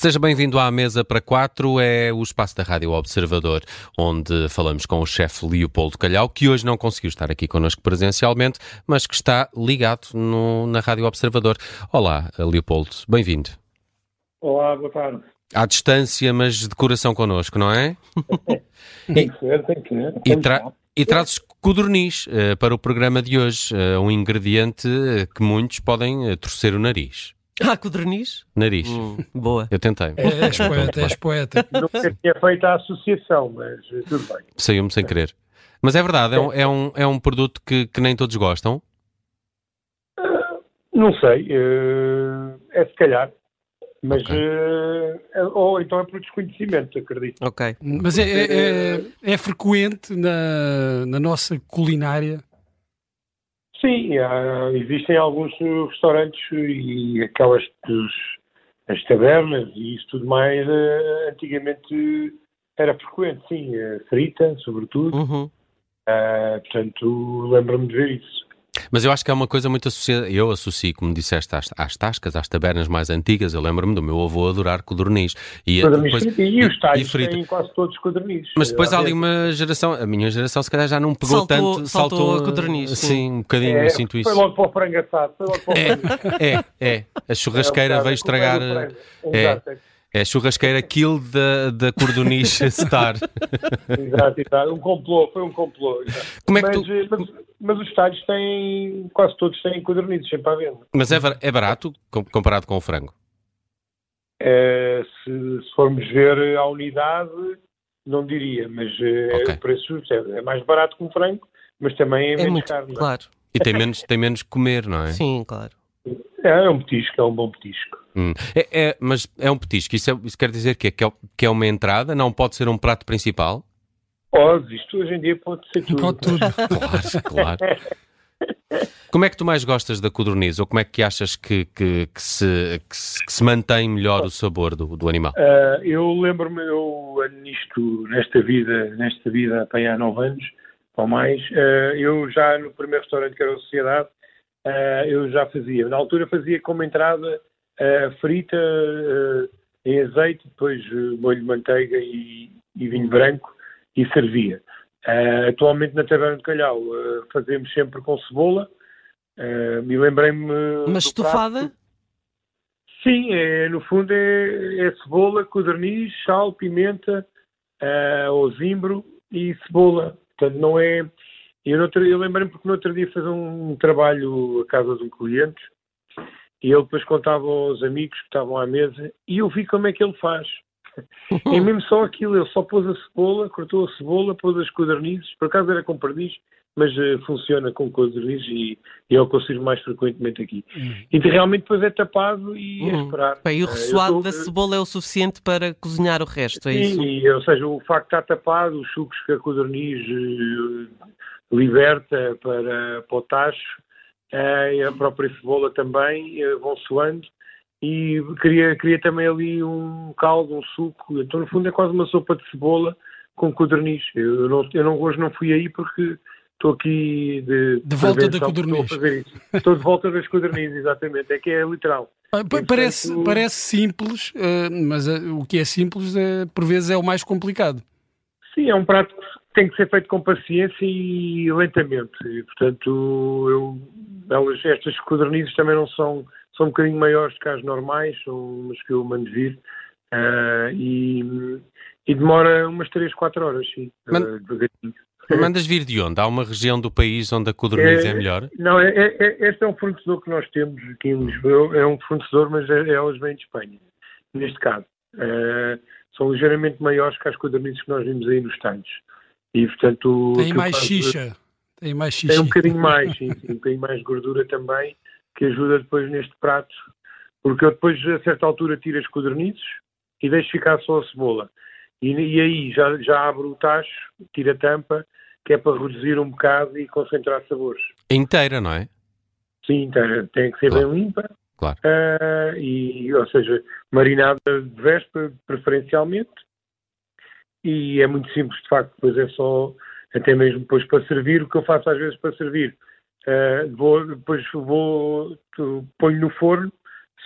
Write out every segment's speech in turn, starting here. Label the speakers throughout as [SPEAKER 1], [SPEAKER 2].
[SPEAKER 1] Seja bem-vindo à Mesa para Quatro, é o espaço da Rádio Observador, onde falamos com o chefe Leopoldo Calhau, que hoje não conseguiu estar aqui connosco presencialmente, mas que está ligado no, na Rádio Observador. Olá, Leopoldo, bem-vindo.
[SPEAKER 2] Olá, boa tarde.
[SPEAKER 1] À distância, mas de coração connosco, não é?
[SPEAKER 2] tem que ser, tem que ser.
[SPEAKER 1] E, tra e trazes codorniz uh, para o programa de hoje, uh, um ingrediente que muitos podem uh, torcer o nariz.
[SPEAKER 3] Ah, codorniz?
[SPEAKER 1] Nariz.
[SPEAKER 3] Hum, boa.
[SPEAKER 1] Eu tentei.
[SPEAKER 4] É, és poeta, és poeta.
[SPEAKER 2] Nunca tinha feito a associação, mas tudo bem.
[SPEAKER 1] Saiu-me sem querer. Mas é verdade, é um, é um, é um produto que, que nem todos gostam?
[SPEAKER 2] Uh, não sei. Uh, é se calhar. Mas, okay. uh, ou então é por desconhecimento, acredito.
[SPEAKER 3] Ok.
[SPEAKER 4] Mas é, é, é, é frequente na, na nossa culinária
[SPEAKER 2] Sim, há, existem alguns restaurantes e aquelas as tabernas e isso tudo mais uh, antigamente era frequente, sim, uh, frita, sobretudo. Uhum. Uh, portanto, lembro-me de ver isso.
[SPEAKER 1] Mas eu acho que é uma coisa muito associada. Eu associo, como disseste, às, às tascas, às tabernas mais antigas. Eu lembro-me do meu avô adorar codorniz.
[SPEAKER 2] E, depois, e, os talhos têm quase todos codorniz.
[SPEAKER 1] Mas depois há ali uma geração, a minha geração se calhar já não pegou
[SPEAKER 3] saltou,
[SPEAKER 1] tanto.
[SPEAKER 3] Saltou, saltou a codorniz.
[SPEAKER 1] Sim, um bocadinho,
[SPEAKER 2] é,
[SPEAKER 1] eu sinto isso.
[SPEAKER 2] Foi logo para o frango assado. Foi logo para o frango.
[SPEAKER 1] É, é, é. A churrasqueira é, veio estragar. É, é churrasqueira kill da, da Cordoniche Star.
[SPEAKER 2] exato, exato. Um complô, foi um complô.
[SPEAKER 1] Como é que
[SPEAKER 2] mas,
[SPEAKER 1] tu...
[SPEAKER 2] Eh, mas, mas, os estádios têm, quase todos têm codornizes sempre à venda.
[SPEAKER 1] Mas é, é barato comparado com o frango?
[SPEAKER 2] É, se, se, formos ver a unidade, não diria, mas eh, okay. o preço é, é mais barato que um frango, mas também é, é menos
[SPEAKER 3] muito,
[SPEAKER 2] caro.
[SPEAKER 3] Claro.
[SPEAKER 1] E tem menos, tem menos comer, não é?
[SPEAKER 3] Sim, claro.
[SPEAKER 2] É, é um petisco, é um bom petisco.
[SPEAKER 1] Hum. É, é, mas é um petisco, isso, é, isso quer dizer que é, que é uma entrada, não pode ser um prato principal?
[SPEAKER 2] Pode, isto hoje em dia pode ser tudo.
[SPEAKER 4] Pode tudo.
[SPEAKER 1] claro, claro. Como é que tu mais gostas da codorniz? Ou como é que achas que, que, que, se, que, se, que se, mantém melhor o sabor do, do animal?
[SPEAKER 2] Uh, eu lembro-me, eu nisto, nesta vida, nesta vida há nove anos ou mais, uh, eu já no primeiro restaurante que era a Sociedade, uh, eu já fazia. Na altura fazia como entrada uh, frita uh, em azeite, depois molho de manteiga e, e, vinho branco e servia. atualmente na Taberna de Calhau fazemos sempre com cebola. me lembrei-me.
[SPEAKER 3] Mas estufada?
[SPEAKER 2] Sim, é, no fundo é, é cebola, codorniz, sal, pimenta, uh, ou zimbro e cebola. Portanto, não é eu, eu lembrei-me porque no outro dia fiz um, um trabalho à casa de um cliente e ele depois contava aos amigos que estavam à mesa e eu vi como é que ele faz. É mesmo só aquilo, ele só pôs a cebola, cortou a cebola, pôs as codornizes, por acaso era com perdiz, mas uh, funciona com codornizes e, e é o que eu sirvo mais frequentemente aqui. Uhum. E realmente depois é tapado e uhum. é esperar.
[SPEAKER 3] Bem, e o eh, ressoado uh, da cebola é o suficiente para cozinhar o resto, é
[SPEAKER 2] sim,
[SPEAKER 3] isso?
[SPEAKER 2] Sim, ou seja, o facto de estar tapado, os sucos que a codorniz uh, liberta para, para o tacho, a própria cebola também vão suando e queria, queria também ali um caldo, um suco. Então, no fundo, é quase uma sopa de cebola com codorniz. Eu, não, eu não, hoje não fui aí porque estou aqui de,
[SPEAKER 4] de volta da codorniz.
[SPEAKER 2] Estou de volta das codorniz, exatamente. É que é literal.
[SPEAKER 4] Ah, parece, portanto... parece simples, uh, mas uh, o que é simples, por vezes, é o mais complicado.
[SPEAKER 2] Sim, é um prato que tem que ser feito com paciência e lentamente. E, portanto, eu, elas, estas codornizes também não são são um bocadinho maiores que as normais, são umas que eu mando vir, uh, e, e, demora umas 3, 4 horas, sim, Man
[SPEAKER 1] uh, Mandas vir de onde? Há uma região do país onde a codorniz é, é melhor?
[SPEAKER 2] Não, é, é, é, este é um fornecedor que nós temos aqui em Lisboa, é um fornecedor, mas é, elas vêm de Espanha, neste caso. Uh, são ligeiramente maiores que as codornizes que nós vimos aí nos talhos. E, portanto...
[SPEAKER 4] Tem mais xixa. Tem mais xixa.
[SPEAKER 2] Tem um bocadinho mais, sim, sim, um bocadinho mais gordura também que ajuda depois neste prato, porque eu depois a certa altura tiro as codornizes e deixo ficar só a cebola. E, e, aí já, já abro o tacho, tiro a tampa, que é para reduzir um bocado e concentrar sabores.
[SPEAKER 1] Inteira, não é?
[SPEAKER 2] Sim, inteira. Tem que ser claro. bem limpa.
[SPEAKER 1] Claro.
[SPEAKER 2] Uh, e, ou seja, marinada de véspera, preferencialmente. E é muito simples, de facto, depois é só, até mesmo depois para servir, o que eu faço às vezes para servir Uh, vou, depois vou, ponho no forno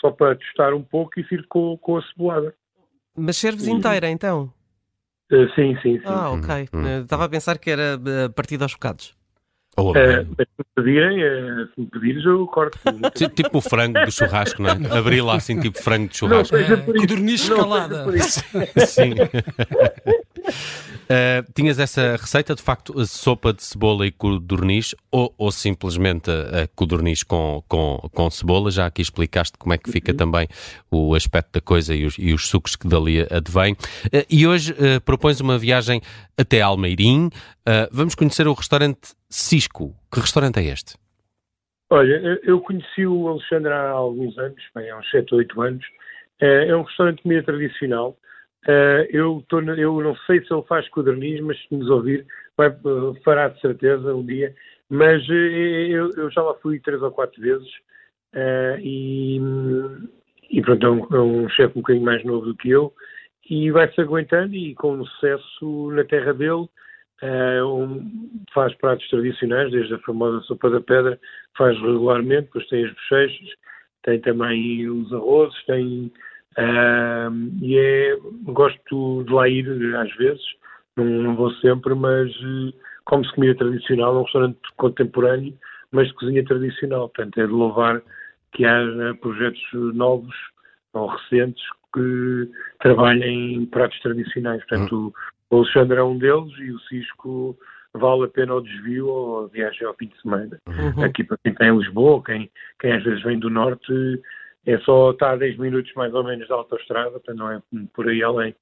[SPEAKER 2] só para testar um pouco e sirvo com, com a cebolada.
[SPEAKER 3] Mas serves inteira, então?
[SPEAKER 2] Uh, sim, sim, sim.
[SPEAKER 3] Ah, ok.
[SPEAKER 1] Hum, hum.
[SPEAKER 3] Estava a pensar que era partida aos bocados.
[SPEAKER 1] Ou
[SPEAKER 2] Uh, mas se me pedirem, uh, se me pedires, eu corto.
[SPEAKER 1] Ti- Tipo o frango do churrasco, não é? Abrir lá assim, tipo frango de churrasco.
[SPEAKER 2] por isso.
[SPEAKER 4] Codorniz
[SPEAKER 2] Não,
[SPEAKER 4] escalada.
[SPEAKER 1] Sim. Eh, tinhas essa receita, de facto, a sopa de cebola e codorniz ou, ou simplesmente a, a codorniz com, com, com cebola? Já aqui explicaste como é que fica também o aspecto da coisa e os, e os sucos que dali advêm. Eh, e hoje eh, propões uma viagem até Almeirim. Eh, vamos conhecer o restaurante Cisco. Que restaurante é este?
[SPEAKER 2] Olha, eu- conheci o Alexandre há alguns anos, bem, há uns 7 ou 8 anos. Eh, É um restaurante de comida tradicional. Eh, Eu, tô eu não sei se ele faz codorniz, mas se nos ouvir, vai, eh, fará de certeza um dia. Mas eu, eu já lá fui três ou quatro vezes e, e pronto, é um, é um chefe um bocadinho mais novo do que eu e vai-se aguentando e com sucesso na terra dele. Eh, um- faz pratos tradicionais, desde a famosa sopa da pedra, faz regularmente, depois tem as bochechas, tem também os arrozes, tem e é gosto de lá ir às vezes, não, não vou sempre, mas eh, como-se comida tradicional, é um restaurante contemporâneo, mas de cozinha tradicional, portanto é de louvar que haja projetos novos ou recentes que trabalhem em pratos tradicionais, portanto o Alexandre é um deles e o Cisco vale a pena o desvio ou a viagem ao fim de semana
[SPEAKER 3] Uhum.
[SPEAKER 2] aqui para quem está em Lisboa, quem, quem às vezes vem do norte, é só estar a 10 minutos mais ou menos da autoestrada, portanto não é por aí além.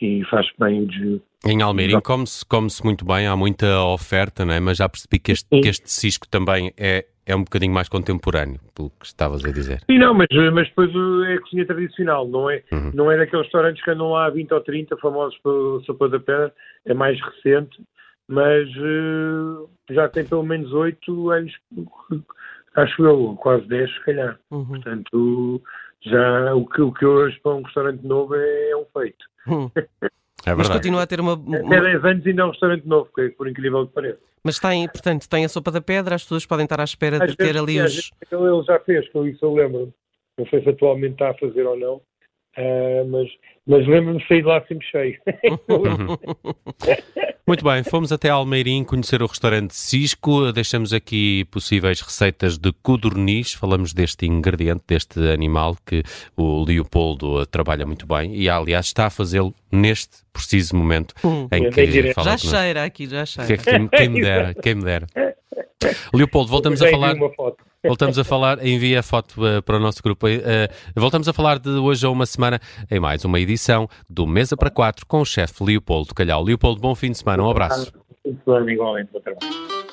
[SPEAKER 2] E faz bem o desvio.
[SPEAKER 1] Em Almeirim come-se come muito bem, há muita oferta, não é? mas já percebi que este, que este Cisco também é, é um bocadinho mais contemporâneo, pelo que estavas a dizer.
[SPEAKER 2] Sim, não, mas, mas depois é a cozinha tradicional, não é,
[SPEAKER 1] Uhum.
[SPEAKER 2] não é daqueles restaurantes que andam lá há 20 ou 30, famosos pela sopa da pedra, é mais recente, mas uh, já tem pelo menos 8 anos, acho eu, quase 10 se calhar.
[SPEAKER 3] Uhum.
[SPEAKER 2] Portanto, já o que, o que hoje para um restaurante novo é, é um feito.
[SPEAKER 3] Uhum.
[SPEAKER 1] É
[SPEAKER 3] Mas
[SPEAKER 1] verdade.
[SPEAKER 3] continua a ter uma.
[SPEAKER 2] Até
[SPEAKER 3] uma-
[SPEAKER 2] 10 anos ainda é um restaurante novo, que é por incrível que pareça.
[SPEAKER 3] Mas tem, portanto, tem a sopa da pedra, as pessoas podem estar à espera de
[SPEAKER 2] Às
[SPEAKER 3] ter
[SPEAKER 2] vezes,
[SPEAKER 3] ali os.
[SPEAKER 2] ele já fez, eu- isso eu lembro. Não sei se atualmente está a fazer ou não, ah, mas, mas lembro-me de sair de lá sempre cheio.
[SPEAKER 1] Muito bem, fomos até Almeirim conhecer o restaurante Cisco, deixamos aqui possíveis receitas de codorniz, falamos deste ingrediente, deste animal que o Leopoldo trabalha muito bem e aliás está a fazê-lo neste preciso momento
[SPEAKER 3] Hum.
[SPEAKER 1] em que fala
[SPEAKER 3] Já cheira aqui, já cheira.
[SPEAKER 1] Quem, quem me dera, quem me dera. Leopoldo, voltamos a falar...
[SPEAKER 2] uma foto.
[SPEAKER 1] Voltamos a falar, envia a foto eh, para o nosso grupo. Eh, voltamos a falar de hoje a uma semana em mais uma edição do Mesa para Quatro com o chefe Leopoldo Calhau. Leopoldo, bom fim de semana, um abraço.
[SPEAKER 2] Igualmente, bom trabalho.